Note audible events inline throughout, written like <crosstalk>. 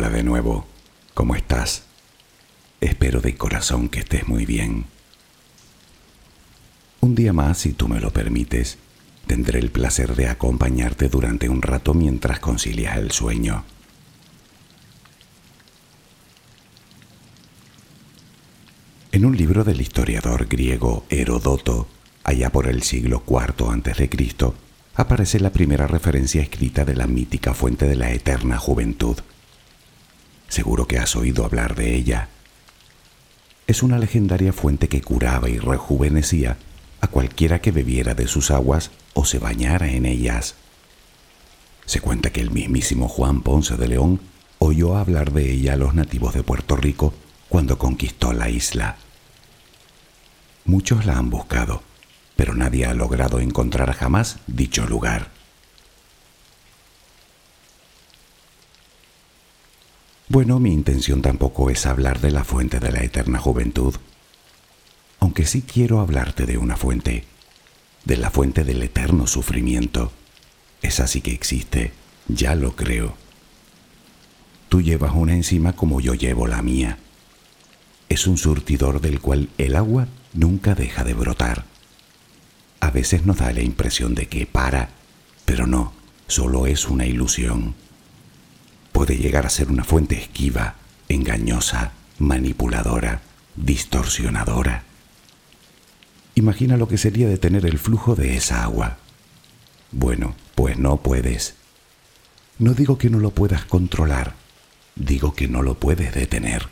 Hola de nuevo, ¿cómo estás? Espero de corazón que estés muy bien. Un día más, si tú me lo permites, tendré el placer de acompañarte durante un rato mientras concilias el sueño. En un libro del historiador griego Herodoto, allá por el siglo IV a.C., aparece la primera referencia escrita de la mítica fuente de la eterna juventud. Seguro que has oído hablar de ella. Es una legendaria fuente que curaba y rejuvenecía a cualquiera que bebiera de sus aguas o se bañara en ellas. Se cuenta que el mismísimo Juan Ponce de León oyó hablar de ella a los nativos de Puerto Rico cuando conquistó la isla. Muchos la han buscado, pero nadie ha logrado encontrar jamás dicho lugar. Bueno, mi intención tampoco es hablar de la fuente de la eterna juventud, aunque sí quiero hablarte de una fuente, de la fuente del eterno sufrimiento. Esa sí que existe, ya lo creo. Tú llevas una encima como yo llevo la mía. Es un surtidor del cual el agua nunca deja de brotar. A veces nos da la impresión de que para, pero no, solo es una ilusión puede llegar a ser una fuente esquiva, engañosa, manipuladora, distorsionadora. Imagina lo que sería detener el flujo de esa agua. Bueno, pues no puedes. No digo que no lo puedas controlar, digo que no lo puedes detener.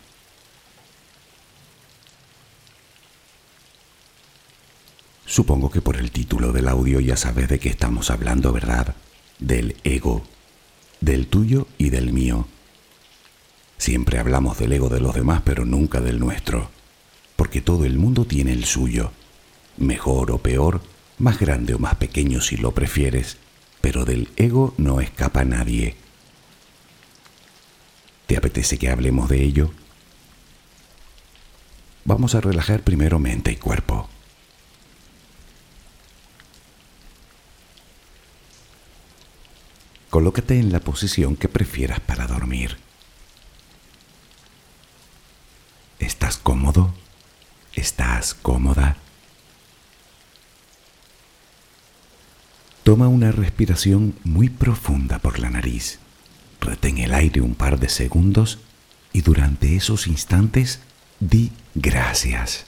Supongo que por el título del audio ya sabes de qué estamos hablando, ¿verdad? Del ego del tuyo y del mío. Siempre hablamos del ego de los demás, pero nunca del nuestro, porque todo el mundo tiene el suyo, mejor o peor, más grande o más pequeño si lo prefieres, pero del ego no escapa nadie. ¿Te apetece que hablemos de ello? Vamos a relajar primero mente y cuerpo. Colócate en la posición que prefieras para dormir. ¿Estás cómodo? ¿Estás cómoda? Toma una respiración muy profunda por la nariz. Retén el aire un par de segundos y durante esos instantes di gracias.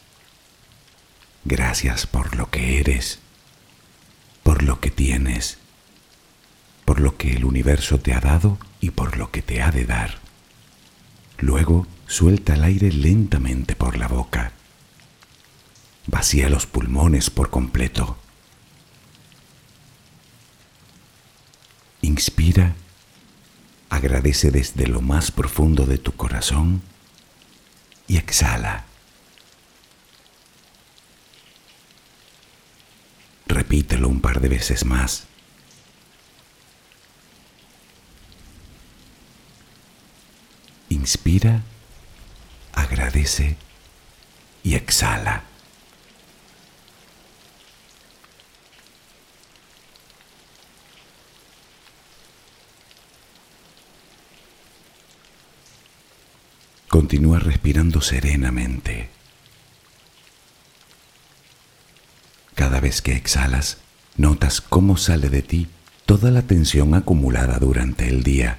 Gracias por lo que eres, por lo que tienes por lo que el universo te ha dado y por lo que te ha de dar. Luego suelta el aire lentamente por la boca. Vacía los pulmones por completo. Inspira, agradece desde lo más profundo de tu corazón y exhala. Repítelo un par de veces más. Inspira, agradece y exhala. Continúa respirando serenamente. Cada vez que exhalas, notas cómo sale de ti toda la tensión acumulada durante el día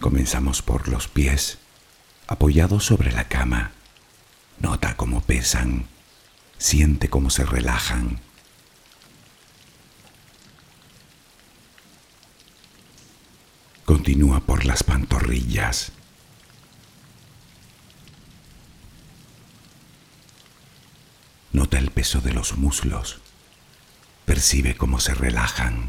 Comenzamos por los pies, apoyados sobre la cama. Nota cómo pesan, siente cómo se relajan. Continúa por las pantorrillas. Nota el peso de los muslos. Percibe cómo se relajan.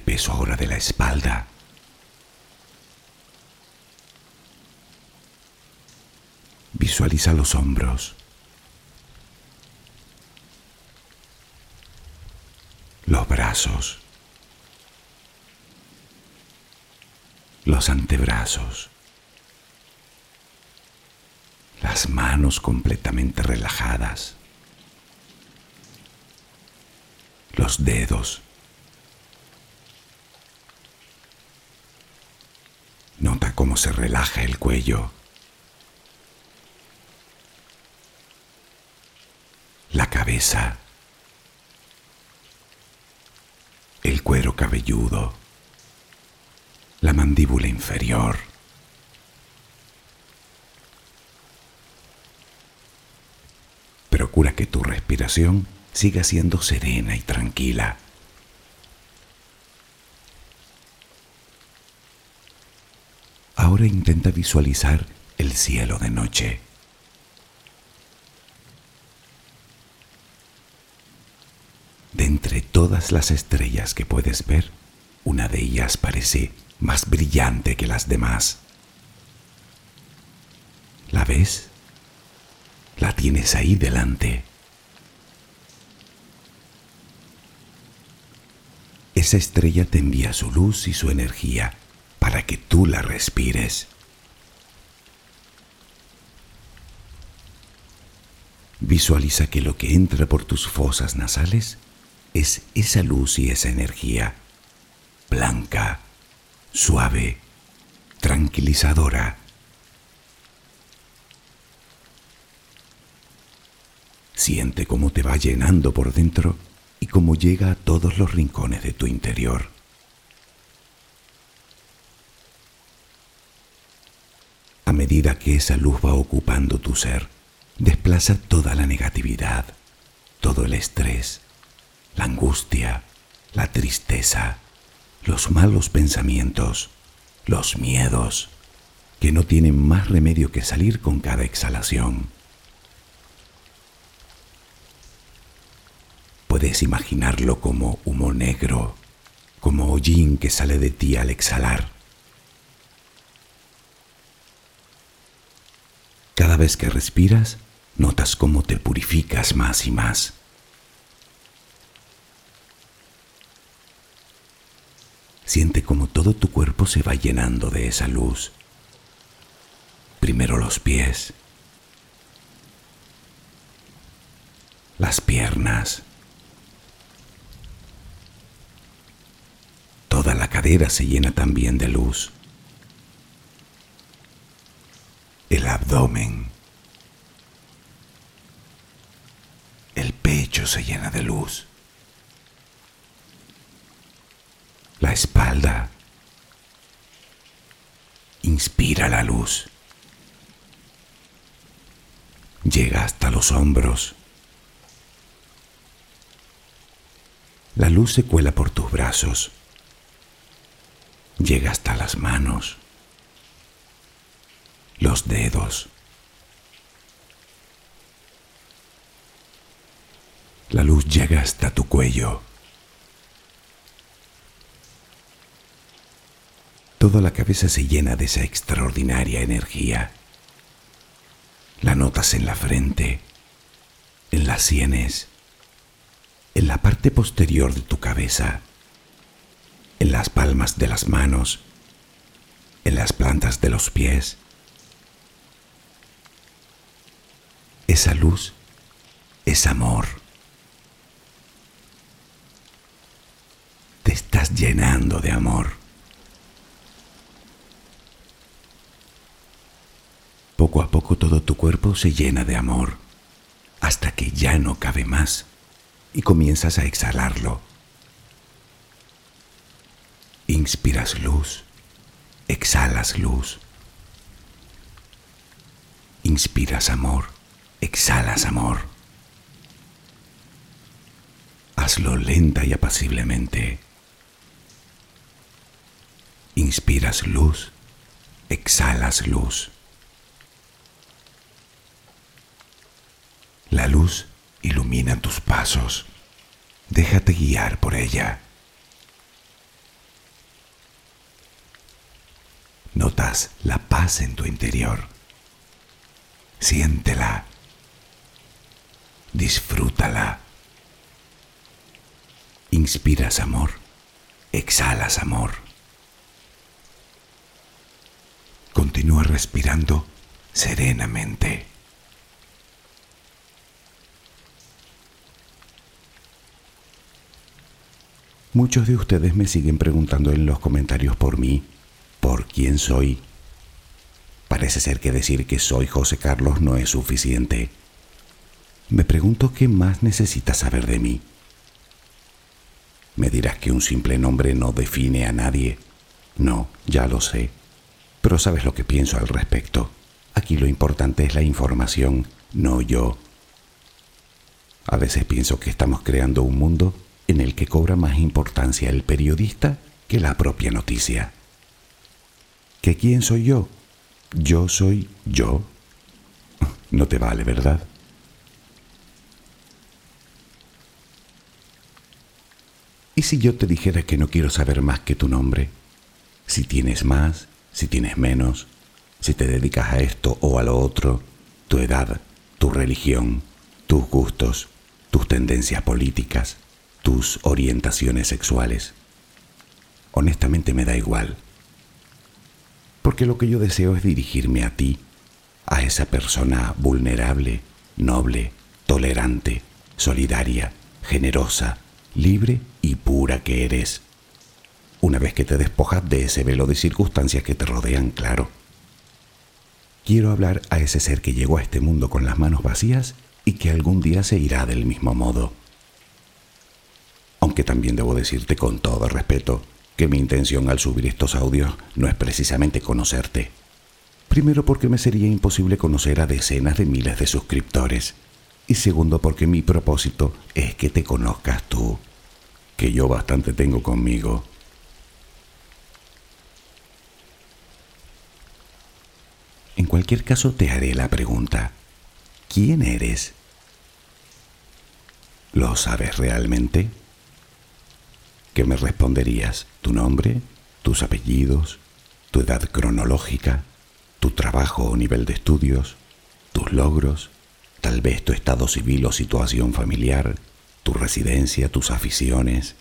peso ahora de la espalda. Visualiza los hombros. Los brazos. Los antebrazos. Las manos completamente relajadas. Los dedos. Nota cómo se relaja el cuello. la cabeza, el cuero cabelludo, la mandíbula inferior. Procura que tu respiración siga siendo serena y tranquila. Ahora intenta visualizar el cielo de noche. entre todas las estrellas que puedes ver, una de ellas parece más brillante que las demás. ¿La ves? La tienes ahí delante. Esa estrella te envía su luz y su energía para que tú la respires. Visualiza que lo que entra por tus fosas nasales es esa luz y esa energía, blanca, suave, tranquilizadora. Siente cómo te va llenando por dentro y cómo llega a todos los rincones de tu interior. A medida que esa luz va ocupando tu ser, desplaza toda la negatividad, todo el estrés, la angustia, la tristeza, los malos pensamientos, los miedos, que no tienen más remedio que salir con cada exhalación. Puedes imaginarlo como humo negro, como hollín que sale de ti al exhalar. Cada vez que respiras, notas cómo te purificas más y más. Siente como todo tu cuerpo se va llenando de esa luz. Primero los pies, las piernas, toda la cadera se llena también de luz, el abdomen, el pecho se llena de luz. la espalda. Inspira la luz. Llega hasta los hombros. La luz se cuela por tus brazos. Llega hasta las manos, los dedos. La luz llega hasta tu cuello. Toda la cabeza se llena de esa extraordinaria energía. La notas en la frente, en las sienes, en la parte posterior de tu cabeza, en las palmas de las manos, en las plantas de los pies. Esa luz es amor. Te estás llenando de amor. Poco a poco todo tu cuerpo se llena de amor, hasta que ya no cabe más y comienzas a exhalarlo. Inspiras luz, exhalas luz. Inspiras amor, exhalas amor. Hazlo lenta y apaciblemente. Inspiras luz, exhalas luz. La luz ilumina tus pasos. Déjate guiar por ella. Notas la paz en tu interior. Siéntela. Disfrútala. Inspiras amor. Exhalas amor. Continúa respirando serenamente. Muchos de ustedes me siguen preguntando en los comentarios por mí, por quién soy. Parece ser que decir que soy José Carlos no es suficiente. Me pregunto qué más necesitas saber de mí. Me dirás que un simple nombre no define a nadie. No, ya lo sé. Pero sabes lo que pienso al respecto. Aquí lo importante es la información, no yo. A veces pienso que estamos creando un mundo en el que cobra más importancia el periodista que la propia noticia. ¿Que quién soy yo? Yo soy yo. <laughs> No te vale, ¿verdad? ¿Y si yo te dijera que no quiero saber más que tu nombre? Si tienes más, si tienes menos, si te dedicas a esto o a lo otro, tu edad, tu religión, tus gustos, tus tendencias políticas, tus orientaciones sexuales. Honestamente me da igual. Porque lo que yo deseo es dirigirme a ti, a esa persona vulnerable, noble, tolerante, solidaria, generosa, libre y pura que eres. Una vez que te despojas de ese velo de circunstancias que te rodean, claro. Quiero hablar a ese ser que llegó a este mundo con las manos vacías y que algún día se irá del mismo modo aunque también debo decirte con todo respeto que mi intención al subir estos audios no es precisamente conocerte. Primero porque me sería imposible conocer a decenas de miles de suscriptores. Y segundo porque mi propósito es que te conozcas tú, que yo bastante tengo conmigo. En cualquier caso te haré la pregunta, ¿quién eres? ¿Lo sabes realmente? ¿Qué me responderías? ¿Tu nombre? ¿Tus apellidos? ¿Tu edad cronológica? ¿Tu trabajo o nivel de estudios? ¿Tus logros? Tal vez tu estado civil o situación familiar, tu residencia, tus aficiones.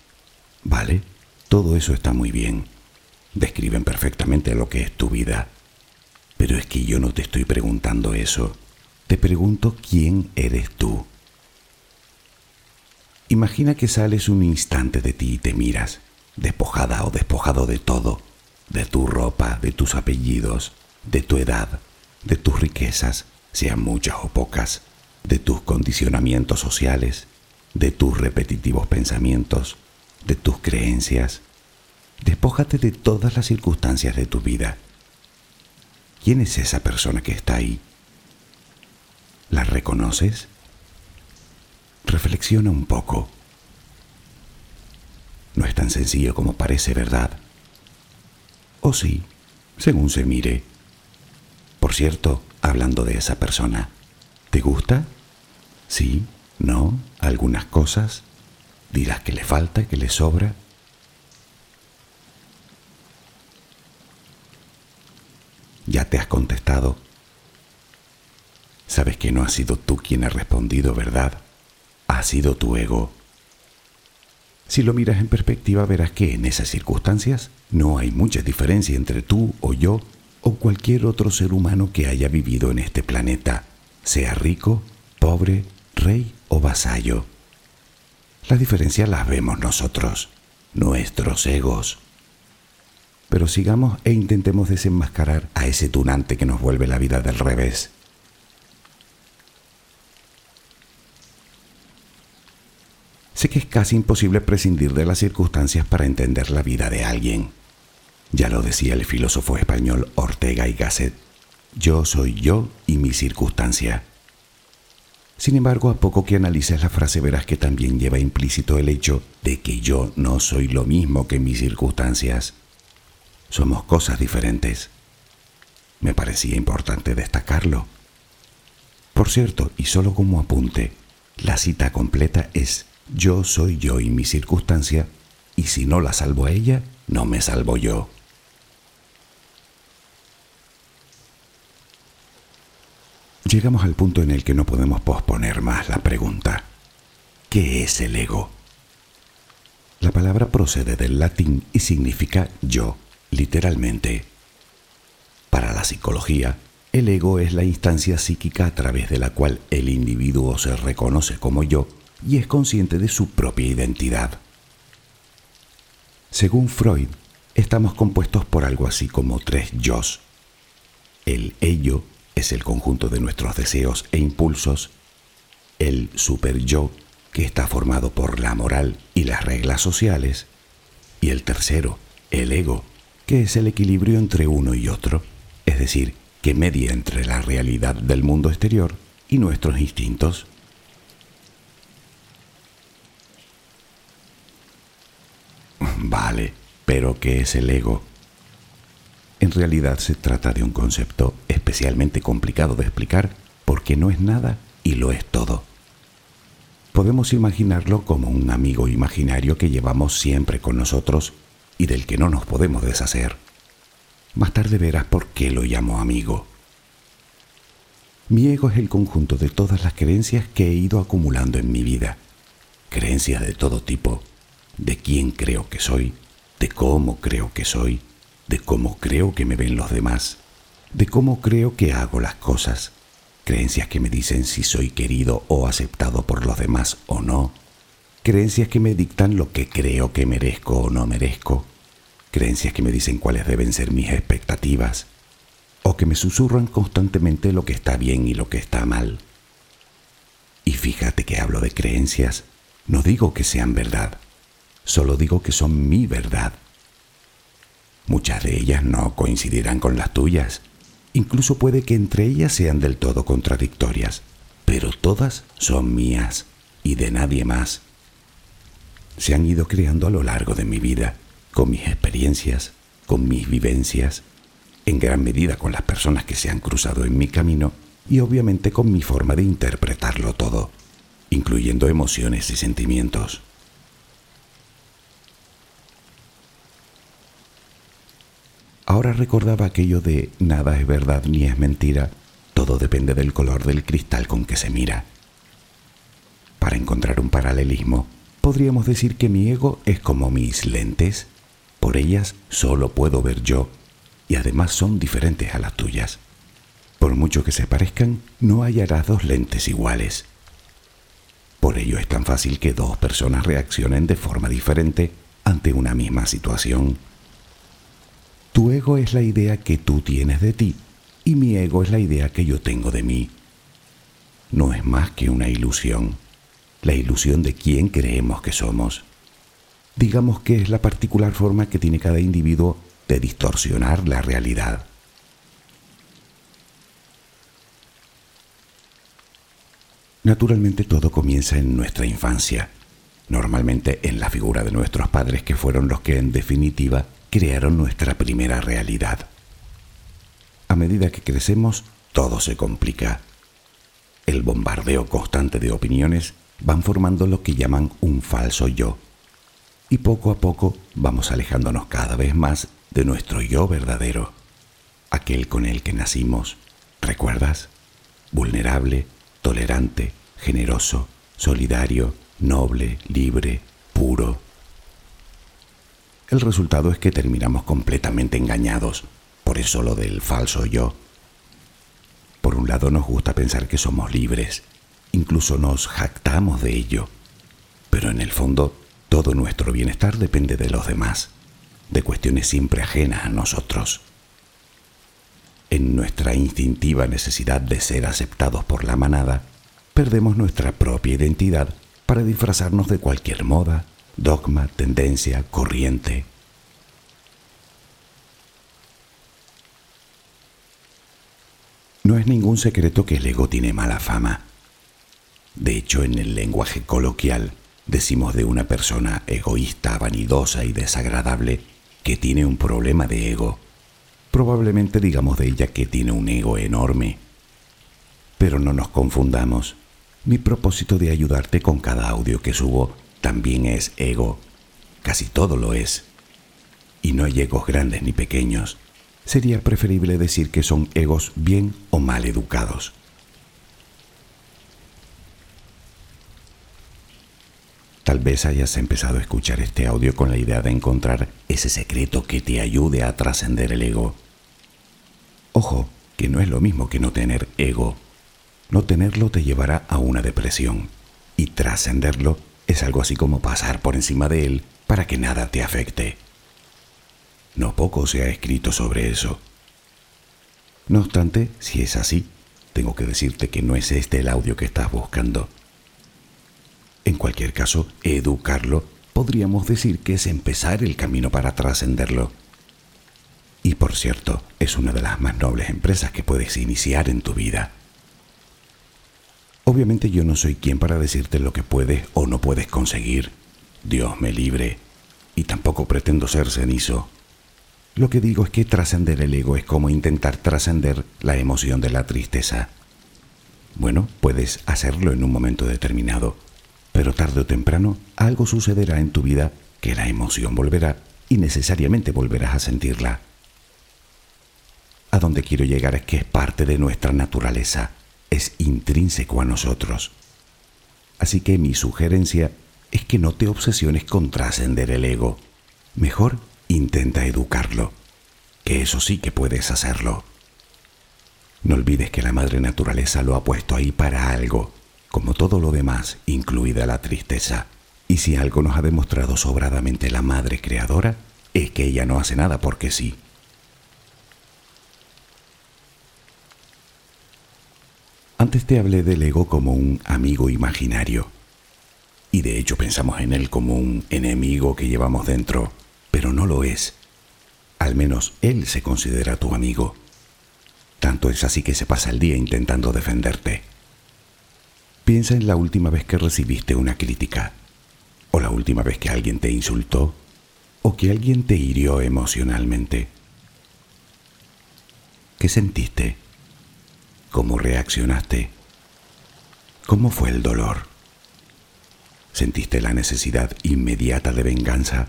¿Vale? Todo eso está muy bien. Describen perfectamente lo que es tu vida. Pero es que yo no te estoy preguntando eso. Te pregunto quién eres tú. Imagina que sales un instante de ti y te miras, despojada o despojado de todo, de tu ropa, de tus apellidos, de tu edad, de tus riquezas, sean muchas o pocas, de tus condicionamientos sociales, de tus repetitivos pensamientos, de tus creencias. Despójate de todas las circunstancias de tu vida. ¿Quién es esa persona que está ahí? ¿La reconoces? Reflexiona un poco. No es tan sencillo como parece, ¿verdad? O sí, según se mire. Por cierto, hablando de esa persona, ¿te gusta? Sí, no, algunas cosas. Dirás que le falta, que le sobra. Ya te has contestado. Sabes que no has sido tú quien ha respondido, ¿verdad? ha sido tu ego. Si lo miras en perspectiva verás que en esas circunstancias no hay mucha diferencia entre tú o yo o cualquier otro ser humano que haya vivido en este planeta, sea rico, pobre, rey o vasallo. La diferencia la vemos nosotros, nuestros egos. Pero sigamos e intentemos desenmascarar a ese tunante que nos vuelve la vida del revés. Sé que es casi imposible prescindir de las circunstancias para entender la vida de alguien. Ya lo decía el filósofo español Ortega y Gasset, yo soy yo y mi circunstancia. Sin embargo, a poco que analices la frase verás que también lleva implícito el hecho de que yo no soy lo mismo que mis circunstancias. Somos cosas diferentes. Me parecía importante destacarlo. Por cierto, y solo como apunte, la cita completa es yo soy yo y mi circunstancia, y si no la salvo a ella, no me salvo yo. Llegamos al punto en el que no podemos posponer más la pregunta. ¿Qué es el ego? La palabra procede del latín y significa yo, literalmente. Para la psicología, el ego es la instancia psíquica a través de la cual el individuo se reconoce como yo y es consciente de su propia identidad. Según Freud, estamos compuestos por algo así como tres yos. El ello, es el conjunto de nuestros deseos e impulsos, el super yo, que está formado por la moral y las reglas sociales, y el tercero, el ego, que es el equilibrio entre uno y otro, es decir, que media entre la realidad del mundo exterior y nuestros instintos. Vale, pero ¿qué es el ego? En realidad se trata de un concepto especialmente complicado de explicar porque no es nada y lo es todo. Podemos imaginarlo como un amigo imaginario que llevamos siempre con nosotros y del que no nos podemos deshacer. Más tarde verás por qué lo llamo amigo. Mi ego es el conjunto de todas las creencias que he ido acumulando en mi vida. Creencias de todo tipo, de quién creo que soy, de cómo creo que soy, de cómo creo que me ven los demás, de cómo creo que hago las cosas, creencias que me dicen si soy querido o aceptado por los demás o no, creencias que me dictan lo que creo que merezco o no merezco, creencias que me dicen cuáles deben ser mis expectativas, o que me susurran constantemente lo que está bien y lo que está mal. Y fíjate que hablo de creencias, no digo que sean verdad, solo digo que son mi verdad Muchas de ellas no coincidirán con las tuyas. Incluso puede que entre ellas sean del todo contradictorias, pero todas son mías y de nadie más. Se han ido creando a lo largo de mi vida, con mis experiencias, con mis vivencias, en gran medida con las personas que se han cruzado en mi camino y obviamente con mi forma de interpretarlo todo, incluyendo emociones y sentimientos. Ahora recordaba aquello de nada es verdad ni es mentira, todo depende del color del cristal con que se mira. Para encontrar un paralelismo, podríamos decir que mi ego es como mis lentes. Por ellas solo puedo ver yo, y además son diferentes a las tuyas. Por mucho que se parezcan, no hallarás dos lentes iguales. Por ello es tan fácil que dos personas reaccionen de forma diferente ante una misma situación. Tu ego es la idea que tú tienes de ti y mi ego es la idea que yo tengo de mí. No es más que una ilusión, la ilusión de quién creemos que somos. Digamos que es la particular forma que tiene cada individuo de distorsionar la realidad. Naturalmente todo comienza en nuestra infancia, normalmente en la figura de nuestros padres que fueron los que en definitiva crearon nuestra primera realidad. A medida que crecemos, todo se complica. El bombardeo constante de opiniones van formando lo que llaman un falso yo. Y poco a poco vamos alejándonos cada vez más de nuestro yo verdadero, aquel con el que nacimos, ¿recuerdas? Vulnerable, tolerante, generoso, solidario, noble, libre, puro, el resultado es que terminamos completamente engañados, por eso lo del falso yo. Por un lado nos gusta pensar que somos libres, incluso nos jactamos de ello, pero en el fondo todo nuestro bienestar depende de los demás, de cuestiones siempre ajenas a nosotros. En nuestra instintiva necesidad de ser aceptados por la manada, perdemos nuestra propia identidad para disfrazarnos de cualquier moda, dogma, tendencia, corriente. No es ningún secreto que el ego tiene mala fama. De hecho, en el lenguaje coloquial decimos de una persona egoísta, vanidosa y desagradable que tiene un problema de ego. Probablemente digamos de ella que tiene un ego enorme. Pero no nos confundamos. Mi propósito de ayudarte con cada audio que subo también es ego. Casi todo lo es. Y no hay egos grandes ni pequeños. Sería preferible decir que son egos bien o mal educados. Tal vez hayas empezado a escuchar este audio con la idea de encontrar ese secreto que te ayude a trascender el ego. Ojo, que no es lo mismo que no tener ego. No tenerlo te llevará a una depresión y trascenderlo es algo así como pasar por encima de él para que nada te afecte. No poco se ha escrito sobre eso. No obstante, si es así, tengo que decirte que no es este el audio que estás buscando. En cualquier caso, educarlo podríamos decir que es empezar el camino para trascenderlo. Y por cierto, es una de las más nobles empresas que puedes iniciar en tu vida. Obviamente yo no soy quien para decirte lo que puedes o no puedes conseguir. Dios me libre. Y tampoco pretendo ser cenizo. Lo que digo es que trascender el ego es como intentar trascender la emoción de la tristeza. Bueno, puedes hacerlo en un momento determinado, pero tarde o temprano algo sucederá en tu vida que la emoción volverá y necesariamente volverás a sentirla. A donde quiero llegar es que es parte de nuestra naturaleza, es intrínseco a nosotros. Así que mi sugerencia es que no te obsesiones con trascender el ego. Mejor intenta educarlo, que eso sí que puedes hacerlo. No olvides que la madre naturaleza lo ha puesto ahí para algo como todo lo demás, incluida la tristeza. Y si algo nos ha demostrado sobradamente la Madre Creadora, es que ella no hace nada porque sí. Antes te hablé del ego como un amigo imaginario. Y de hecho pensamos en él como un enemigo que llevamos dentro, pero no lo es. Al menos él se considera tu amigo. Tanto es así que se pasa el día intentando defenderte. Piensa en la última vez que recibiste una crítica, o la última vez que alguien te insultó, o que alguien te hirió emocionalmente. ¿Qué sentiste? ¿Cómo reaccionaste? ¿Cómo fue el dolor? ¿Sentiste la necesidad inmediata de venganza?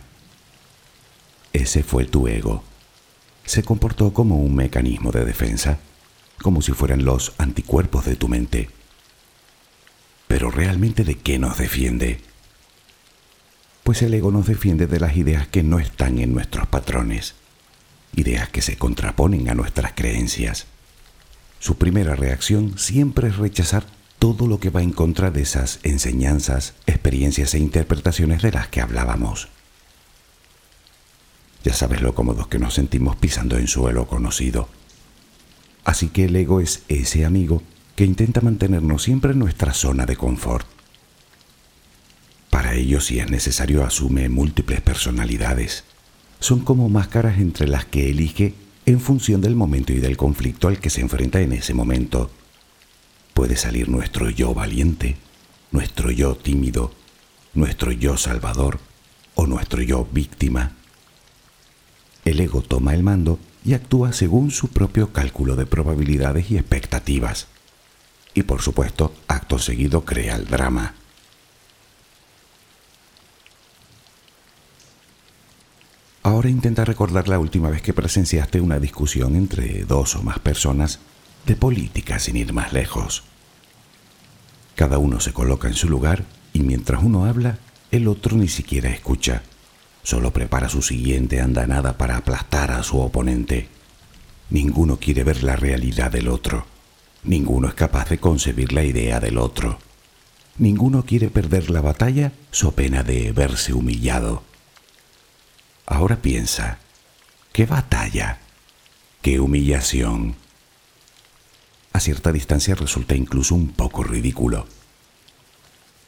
Ese fue tu ego. Se comportó como un mecanismo de defensa, como si fueran los anticuerpos de tu mente pero realmente ¿de qué nos defiende? Pues el ego nos defiende de las ideas que no están en nuestros patrones, ideas que se contraponen a nuestras creencias. Su primera reacción siempre es rechazar todo lo que va en contra de esas enseñanzas, experiencias e interpretaciones de las que hablábamos. Ya sabes lo cómodos que nos sentimos pisando en suelo conocido. Así que el ego es ese amigo que intenta mantenernos siempre en nuestra zona de confort. Para ello, si es necesario, asume múltiples personalidades. Son como máscaras entre las que elige en función del momento y del conflicto al que se enfrenta en ese momento. Puede salir nuestro yo valiente, nuestro yo tímido, nuestro yo salvador o nuestro yo víctima. El ego toma el mando y actúa según su propio cálculo de probabilidades y expectativas y por supuesto, acto seguido crea el drama. Ahora intenta recordar la última vez que presenciaste una discusión entre dos o más personas de política sin ir más lejos. Cada uno se coloca en su lugar y mientras uno habla, el otro ni siquiera escucha. Solo prepara su siguiente andanada para aplastar a su oponente. Ninguno quiere ver la realidad del otro. Ninguno es capaz de concebir la idea del otro. Ninguno quiere perder la batalla so pena de verse humillado. Ahora piensa, ¿qué batalla? ¿Qué humillación? A cierta distancia resulta incluso un poco ridículo.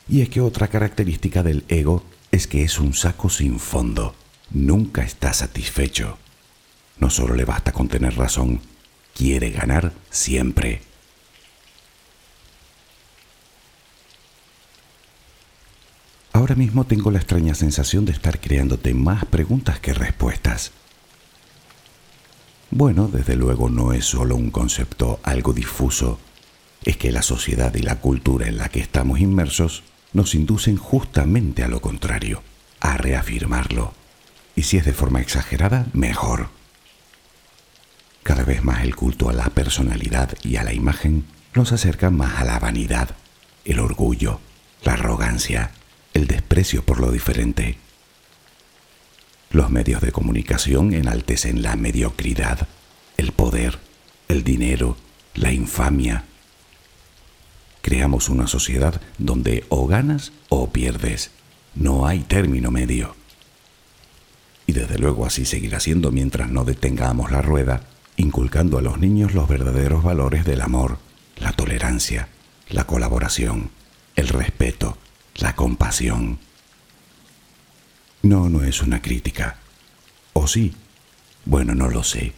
Y es que otra característica del ego es que es un saco sin fondo. Nunca está satisfecho. No solo le basta con tener razón, quiere ganar siempre. Ahora mismo tengo la extraña sensación de estar creándote más preguntas que respuestas. Bueno, desde luego no es solo un concepto algo difuso, es que la sociedad y la cultura en la que estamos inmersos nos inducen justamente a lo contrario, a reafirmarlo. Y si es de forma exagerada, mejor. Cada vez más el culto a la personalidad y a la imagen nos acerca más a la vanidad, el orgullo, la arrogancia, el desprecio por lo diferente. Los medios de comunicación enaltecen la mediocridad, el poder, el dinero, la infamia. Creamos una sociedad donde o ganas o pierdes. No hay término medio. Y desde luego así seguirá siendo mientras no detengamos la rueda, inculcando a los niños los verdaderos valores del amor, la tolerancia, la colaboración, el respeto, la compasión. No, no es una crítica. ¿O sí? Bueno, no lo sé.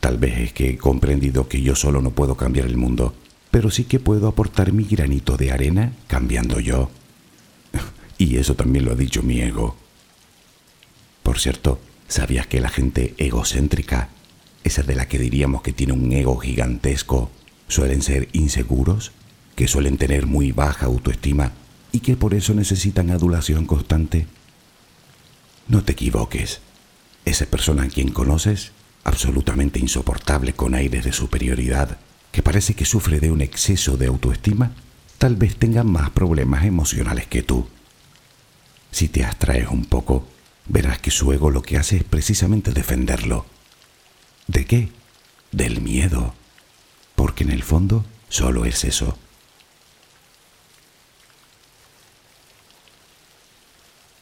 Tal vez es que he comprendido que yo solo no puedo cambiar el mundo, pero sí que puedo aportar mi granito de arena cambiando yo. <laughs> Y eso también lo ha dicho mi ego. Por cierto, ¿sabías que la gente egocéntrica, esa de la que diríamos que tiene un ego gigantesco, suelen ser inseguros, que suelen tener muy baja autoestima y que por eso necesitan adulación constante? No te equivoques. Esa persona a quien conoces, absolutamente insoportable con aires de superioridad, que parece que sufre de un exceso de autoestima, tal vez tenga más problemas emocionales que tú. Si te abstraes un poco, verás que su ego lo que hace es precisamente defenderlo. ¿De qué? Del miedo. Porque en el fondo solo es eso,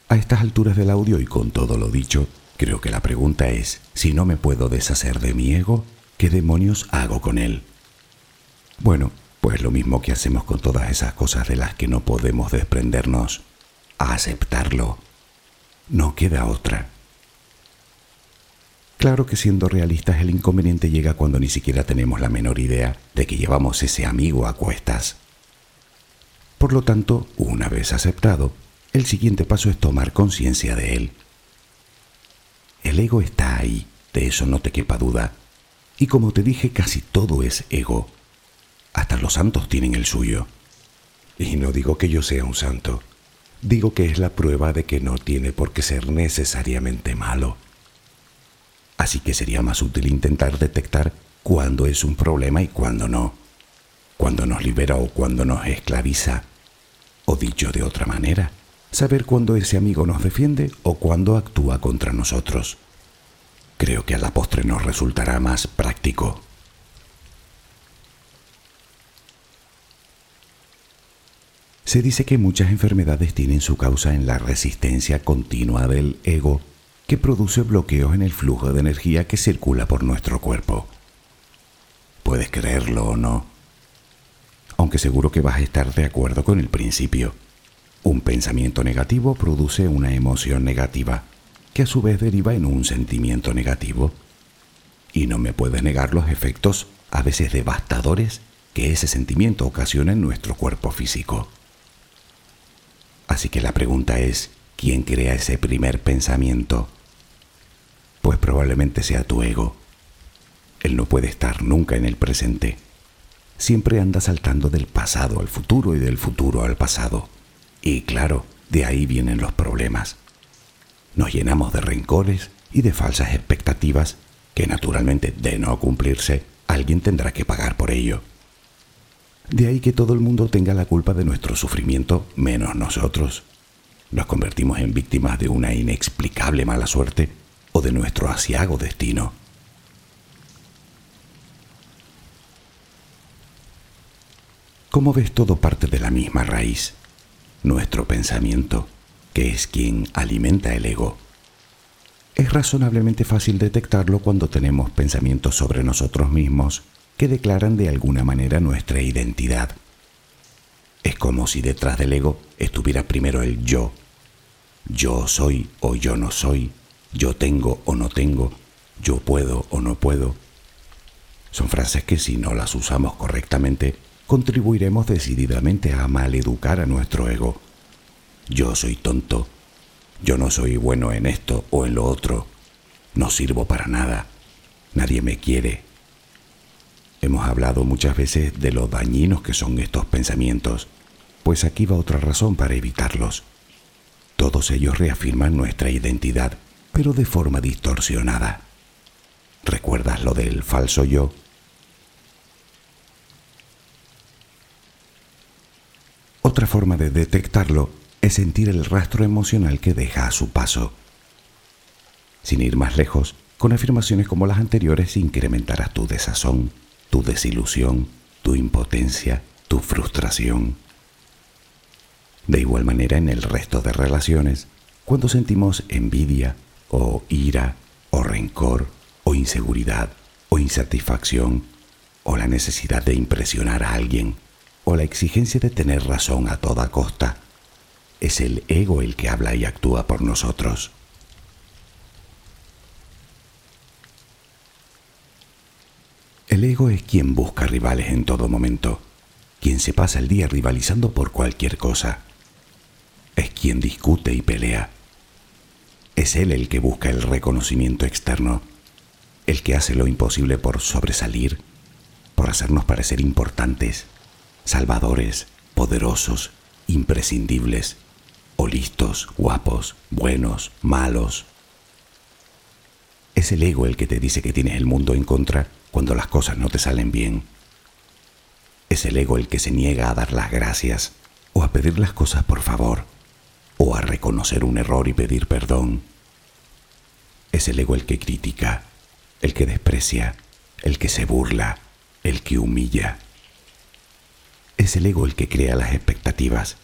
A estas alturas del audio y con todo lo dicho, creo que la pregunta es, si no me puedo deshacer de mi ego, ¿qué demonios hago con él? Bueno, pues lo mismo que hacemos con todas esas cosas de las que no podemos desprendernos, aceptarlo. No queda otra. Claro que siendo realistas el inconveniente llega cuando ni siquiera tenemos la menor idea de que llevamos ese amigo a cuestas. Por lo tanto, una vez aceptado, el siguiente paso es tomar conciencia de él. El ego está ahí, de eso no te quepa duda. Y como te dije, casi todo es ego. Hasta los santos tienen el suyo. Y no digo que yo sea un santo, digo que es la prueba de que no tiene por qué ser necesariamente malo. Así que sería más útil intentar detectar cuándo es un problema y cuándo no, cuándo nos libera o cuándo nos esclaviza, o dicho de otra manera, saber cuándo ese amigo nos defiende o cuándo actúa contra nosotros. Creo que a la postre nos resultará más práctico. Se dice que muchas enfermedades tienen su causa en la resistencia continua del ego que produce bloqueos en el flujo de energía que circula por nuestro cuerpo. Puedes creerlo o no, aunque seguro que vas a estar de acuerdo con el principio. Un pensamiento negativo produce una emoción negativa, que a su vez deriva en un sentimiento negativo. Y no me puedes negar los efectos, a veces devastadores, que ese sentimiento ocasiona en nuestro cuerpo físico. Así que la pregunta es, ¿quién crea ese primer pensamiento? Pues probablemente sea tu ego. Él no puede estar nunca en el presente. Siempre anda saltando del pasado al futuro y del futuro al pasado. Y claro, de ahí vienen los problemas. Nos llenamos de rencores y de falsas expectativas que naturalmente de no cumplirse, alguien tendrá que pagar por ello. De ahí que todo el mundo tenga la culpa de nuestro sufrimiento, menos nosotros. Nos convertimos en víctimas de una inexplicable mala suerte o de nuestro asiago destino. Como ves, todo parte de la misma raíz nuestro pensamiento, que es quien alimenta el ego. Es razonablemente fácil detectarlo cuando tenemos pensamientos sobre nosotros mismos que declaran de alguna manera nuestra identidad. Es como si detrás del ego estuviera primero el yo. Yo soy o yo no soy, yo tengo o no tengo, yo puedo o no puedo. Son frases que si no las usamos correctamente, contribuiremos decididamente a maleducar a nuestro ego. Yo soy tonto, yo no soy bueno en esto o en lo otro, no sirvo para nada, nadie me quiere. Hemos hablado muchas veces de lo dañinos que son estos pensamientos, pues aquí va otra razón para evitarlos. Todos ellos reafirman nuestra identidad, pero de forma distorsionada. ¿Recuerdas lo del falso yo? Otra forma de detectarlo es sentir el rastro emocional que deja a su paso. Sin ir más lejos, con afirmaciones como las anteriores incrementarás tu desazón, tu desilusión, tu impotencia, tu frustración. De igual manera en el resto de relaciones, cuando sentimos envidia o ira o rencor o inseguridad o insatisfacción o la necesidad de impresionar a alguien o la exigencia de tener razón a toda costa, es el ego el que habla y actúa por nosotros. El ego es quien busca rivales en todo momento, quien se pasa el día rivalizando por cualquier cosa. Es quien discute y pelea. Es él el que busca el reconocimiento externo, el que hace lo imposible por sobresalir, por hacernos parecer importantes, salvadores, poderosos, imprescindibles, o listos, guapos, buenos, malos. Es el ego el que te dice que tienes el mundo en contra cuando las cosas no te salen bien. Es el ego el que se niega a dar las gracias o a pedir las cosas por favor o a reconocer un error y pedir perdón. Es el ego el que critica, el que desprecia, el que se burla, el que humilla. Es el ego el que crea las expectativas,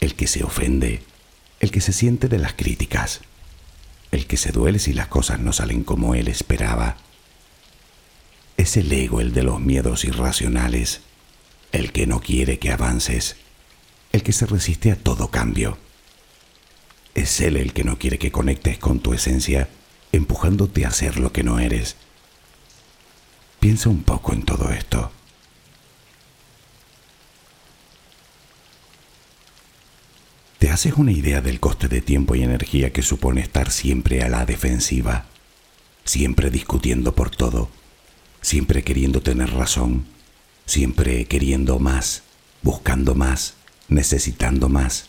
el que se ofende, el que se siente de las críticas, el que se duele si las cosas no salen como él esperaba es el ego el de los miedos irracionales, el que no quiere que avances, el que se resiste a todo cambio. Es él el que no quiere que conectes con tu esencia, empujándote a ser lo que no eres. Piensa un poco en todo esto. ¿Te haces una idea del coste de tiempo y energía que supone estar siempre a la defensiva, siempre discutiendo por todo? siempre queriendo tener razón, siempre queriendo más, buscando más, necesitando más.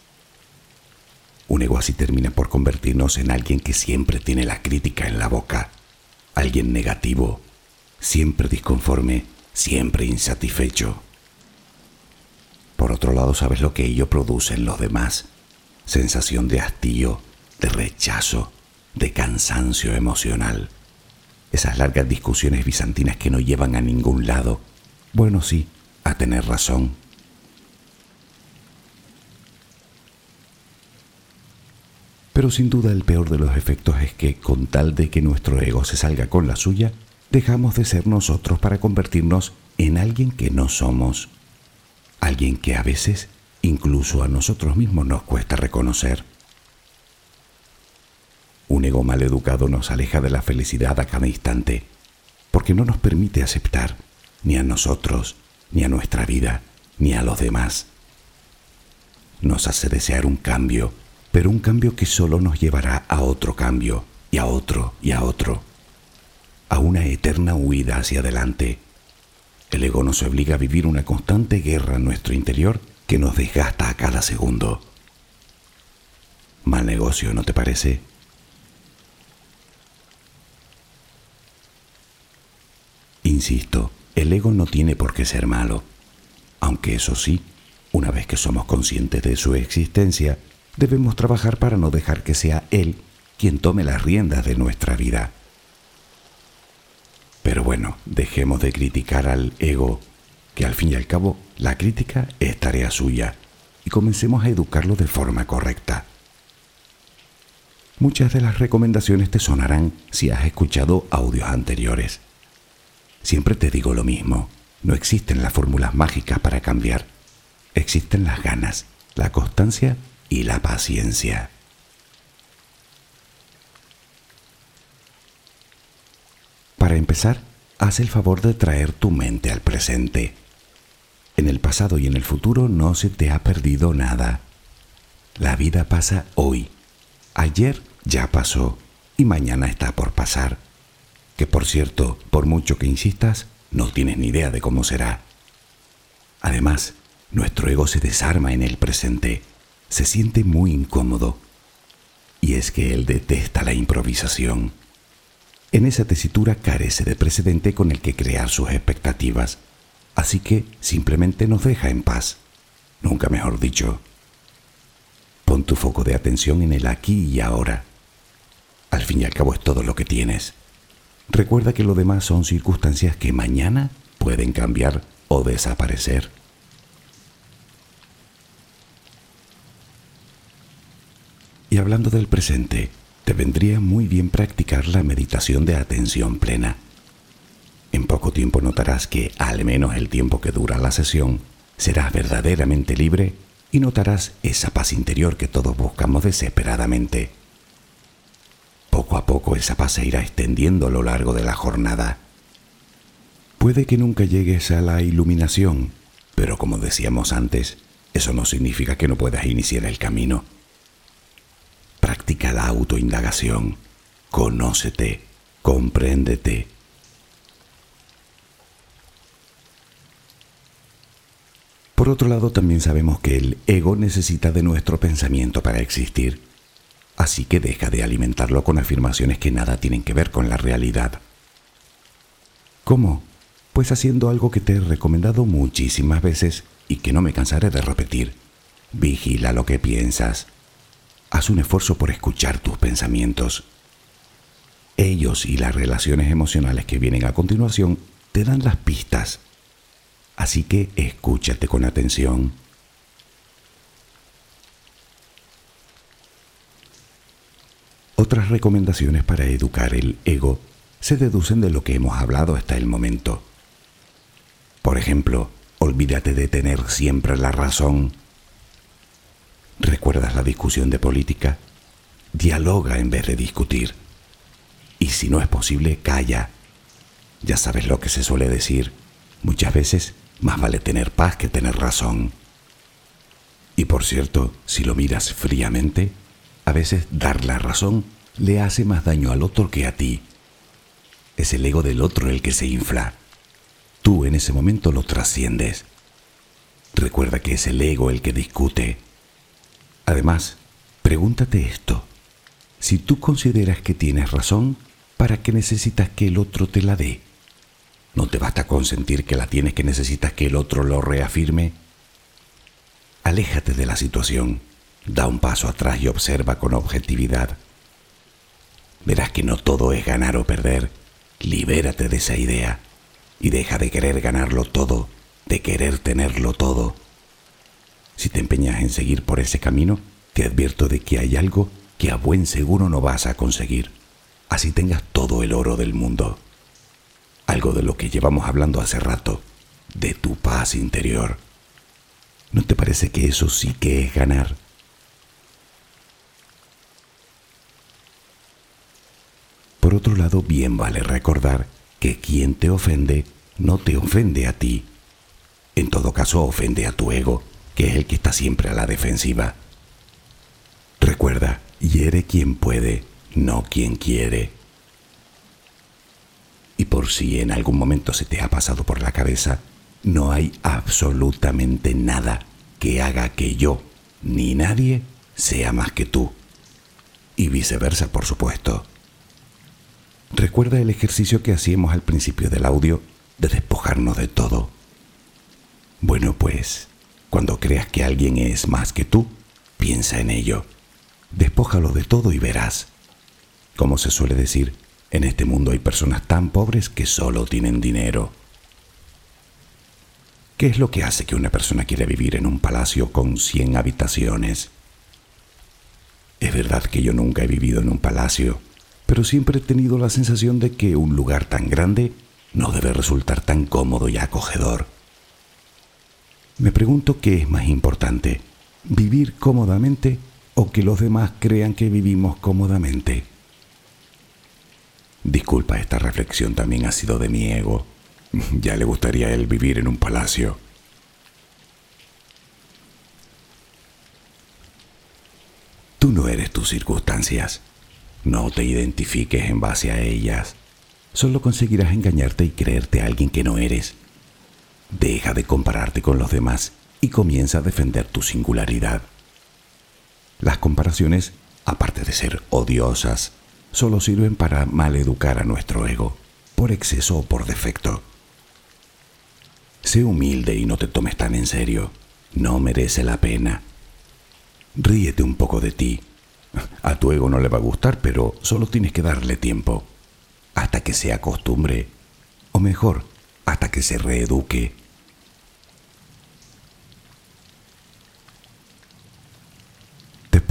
Un ego así termina por convertirnos en alguien que siempre tiene la crítica en la boca, alguien negativo, siempre disconforme, siempre insatisfecho. Por otro lado, ¿sabes lo que ello produce en los demás? Sensación de hastío, de rechazo, de cansancio emocional esas largas discusiones bizantinas que no llevan a ningún lado. Bueno, sí, a tener razón. Pero sin duda el peor de los efectos es que, con tal de que nuestro ego se salga con la suya, dejamos de ser nosotros para convertirnos en alguien que no somos. Alguien que a veces incluso a nosotros mismos nos cuesta reconocer. Un ego mal educado nos aleja de la felicidad a cada instante, porque no nos permite aceptar ni a nosotros, ni a nuestra vida, ni a los demás. Nos hace desear un cambio, pero un cambio que solo nos llevará a otro cambio, y a otro, y a otro, a una eterna huida hacia adelante. El ego nos obliga a vivir una constante guerra en nuestro interior que nos desgasta a cada segundo. Mal negocio, ¿no te parece? Insisto, el ego no tiene por qué ser malo, aunque eso sí, una vez que somos conscientes de su existencia, debemos trabajar para no dejar que sea él quien tome las riendas de nuestra vida. Pero bueno, dejemos de criticar al ego, que al fin y al cabo la crítica es tarea suya, y comencemos a educarlo de forma correcta. Muchas de las recomendaciones te sonarán si has escuchado audios anteriores. Siempre te digo lo mismo, no existen las fórmulas mágicas para cambiar. existen las ganas, la constancia y la paciencia. Para empezar, haz el favor de traer tu mente al presente. En el pasado y en el futuro no se te ha perdido nada. La vida pasa hoy. Ayer ya pasó y mañana está por pasar. Que por cierto, por mucho que insistas, no tienes ni idea de cómo será. Además, nuestro ego se desarma en el presente, se siente muy incómodo. Y es que él detesta la improvisación. En esa tesitura carece de precedente con el que crear sus expectativas, así que simplemente nos deja en paz. Nunca mejor dicho. Pon tu foco de atención en el aquí y ahora. Al fin y al cabo es todo lo que tienes. Recuerda que lo demás son circunstancias que mañana pueden cambiar o desaparecer. Y hablando del presente, te vendría muy bien practicar la meditación de atención plena. En poco tiempo notarás que, al menos el tiempo que dura la sesión, serás verdaderamente libre y notarás esa paz interior que todos buscamos desesperadamente. Poco a poco esa paz se irá extendiendo a lo largo de la jornada. Puede que nunca llegues a la iluminación, pero como decíamos antes, eso no significa que no puedas iniciar el camino. Practica la autoindagación, conócete, compréndete. Por otro lado, también sabemos que el ego necesita de nuestro pensamiento para existir así que deja de alimentarlo con afirmaciones que nada tienen que ver con la realidad. ¿Cómo? Pues haciendo algo que te he recomendado muchísimas veces y que no me cansaré de repetir. Vigila lo que piensas. Haz un esfuerzo por escuchar tus pensamientos. Ellos y las relaciones emocionales que vienen a continuación te dan las pistas. Así que escúchate con atención. Otras recomendaciones para educar el ego se deducen de lo que hemos hablado hasta el momento. Por ejemplo, olvídate de tener siempre la razón. ¿Recuerdas la discusión de política? Dialoga en vez de discutir. Y si no es posible, calla. Ya sabes lo que se suele decir. Muchas veces más vale tener paz que tener razón. Y por cierto, si lo miras fríamente, a veces dar la razón le hace más daño al otro que a ti. Es el ego del otro el que se infla. Tú en ese momento lo trasciendes. Recuerda que es el ego el que discute. Además, pregúntate esto. Si tú consideras que tienes razón, ¿para qué necesitas que el otro te la dé? ¿No te basta consentir que la tienes que necesitas que el otro lo reafirme? Aléjate de la situación Da un paso atrás y observa con objetividad. Verás que no todo es ganar o perder. Libérate de esa idea y deja de querer ganarlo todo, de querer tenerlo todo. Si te empeñas en seguir por ese camino, te advierto de que hay algo que a buen seguro no vas a conseguir, así tengas todo el oro del mundo. Algo de lo que llevamos hablando hace rato, de tu paz interior. ¿No te parece que eso sí que es ganar? Por otro lado, bien vale recordar que quien te ofende no te ofende a ti. En todo caso, ofende a tu ego, que es el que está siempre a la defensiva. Recuerda, hiere quien puede, no quien quiere. Y por si en algún momento se te ha pasado por la cabeza, no hay absolutamente nada que haga que yo, ni nadie, sea más que tú. Y viceversa, por supuesto. Recuerda el ejercicio que hacíamos al principio del audio de despojarnos de todo. Bueno, pues, cuando creas que alguien es más que tú, piensa en ello. Despójalo de todo y verás. Como se suele decir, en este mundo hay personas tan pobres que solo tienen dinero. ¿Qué es lo que hace que una persona quiera vivir en un palacio con 100 habitaciones? Es verdad que yo nunca he vivido en un palacio, pero siempre he tenido la sensación de que un lugar tan grande no debe resultar tan cómodo y acogedor. Me pregunto qué es más importante, vivir cómodamente o que los demás crean que vivimos cómodamente. Disculpa, esta reflexión también ha sido de mi ego. <laughs> Ya le gustaría a él vivir en un palacio. Tú no eres tus circunstancias. No te identifiques en base a ellas. Solo conseguirás engañarte y creerte a alguien que no eres. Deja de compararte con los demás y comienza a defender tu singularidad. Las comparaciones, aparte de ser odiosas, solo sirven para maleducar a nuestro ego, por exceso o por defecto. Sé humilde y no te tomes tan en serio. No merece la pena. Ríete un poco de ti. A tu ego no le va a gustar, pero solo tienes que darle tiempo. Hasta que se acostumbre. O mejor, hasta que se reeduque.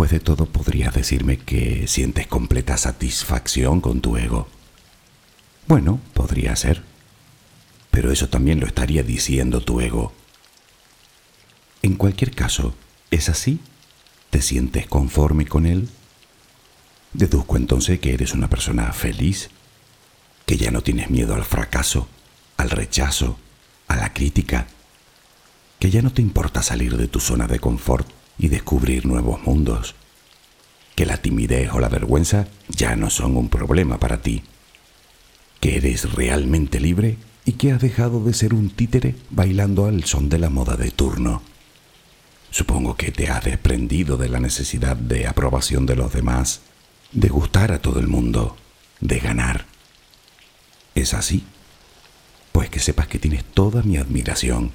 De todo, podrías decirme que sientes completa satisfacción con tu ego. Bueno, podría ser. Pero eso también lo estaría diciendo tu ego. En cualquier caso, ¿es así? ¿Te sientes conforme con él? Deduzco entonces que eres una persona feliz, que ya no tienes miedo al fracaso, al rechazo, a la crítica, que ya no te importa salir de tu zona de confort y descubrir nuevos mundos, que la timidez o la vergüenza ya no son un problema para ti, que eres realmente libre y que has dejado de ser un títere bailando al son de la moda de turno. Supongo que te has desprendido de la necesidad de aprobación de los demás, de gustar a todo el mundo, de ganar. ¿Es así? Pues que sepas que tienes toda mi admiración,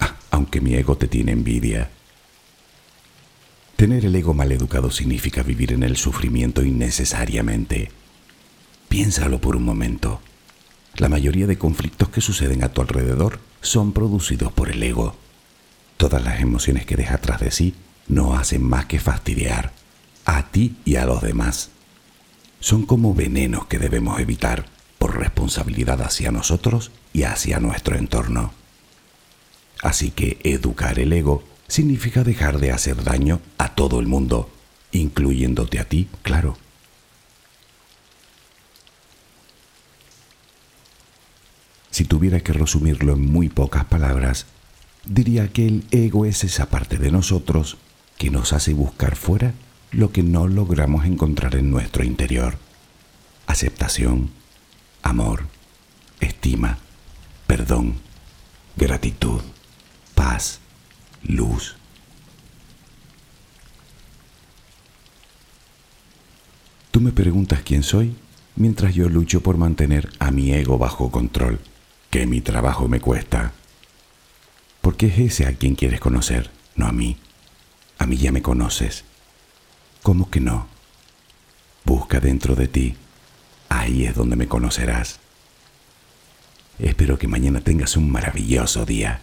ah, aunque mi ego te tiene envidia. Tener el ego mal educado significa vivir en el sufrimiento innecesariamente. Piénsalo por un momento. La mayoría de conflictos que suceden a tu alrededor son producidos por el ego. Todas las emociones que deja atrás de sí no hacen más que fastidiar a ti y a los demás. Son como venenos que debemos evitar por responsabilidad hacia nosotros y hacia nuestro entorno. Así que educar el ego significa dejar de hacer daño a todo el mundo, incluyéndote a ti, claro. Si tuviera que resumirlo en muy pocas palabras, diría que el ego es esa parte de nosotros que nos hace buscar fuera lo que no logramos encontrar en nuestro interior. Aceptación, amor, estima, perdón, gratitud, paz, luz. Tú me preguntas quién soy mientras yo lucho por mantener a mi ego bajo control, que mi trabajo me cuesta porque es ese a quien quieres conocer, no a mí. A mí ya me conoces. ¿Cómo que no? Busca dentro de ti. Ahí es donde me conocerás. Espero que mañana tengas un maravilloso día.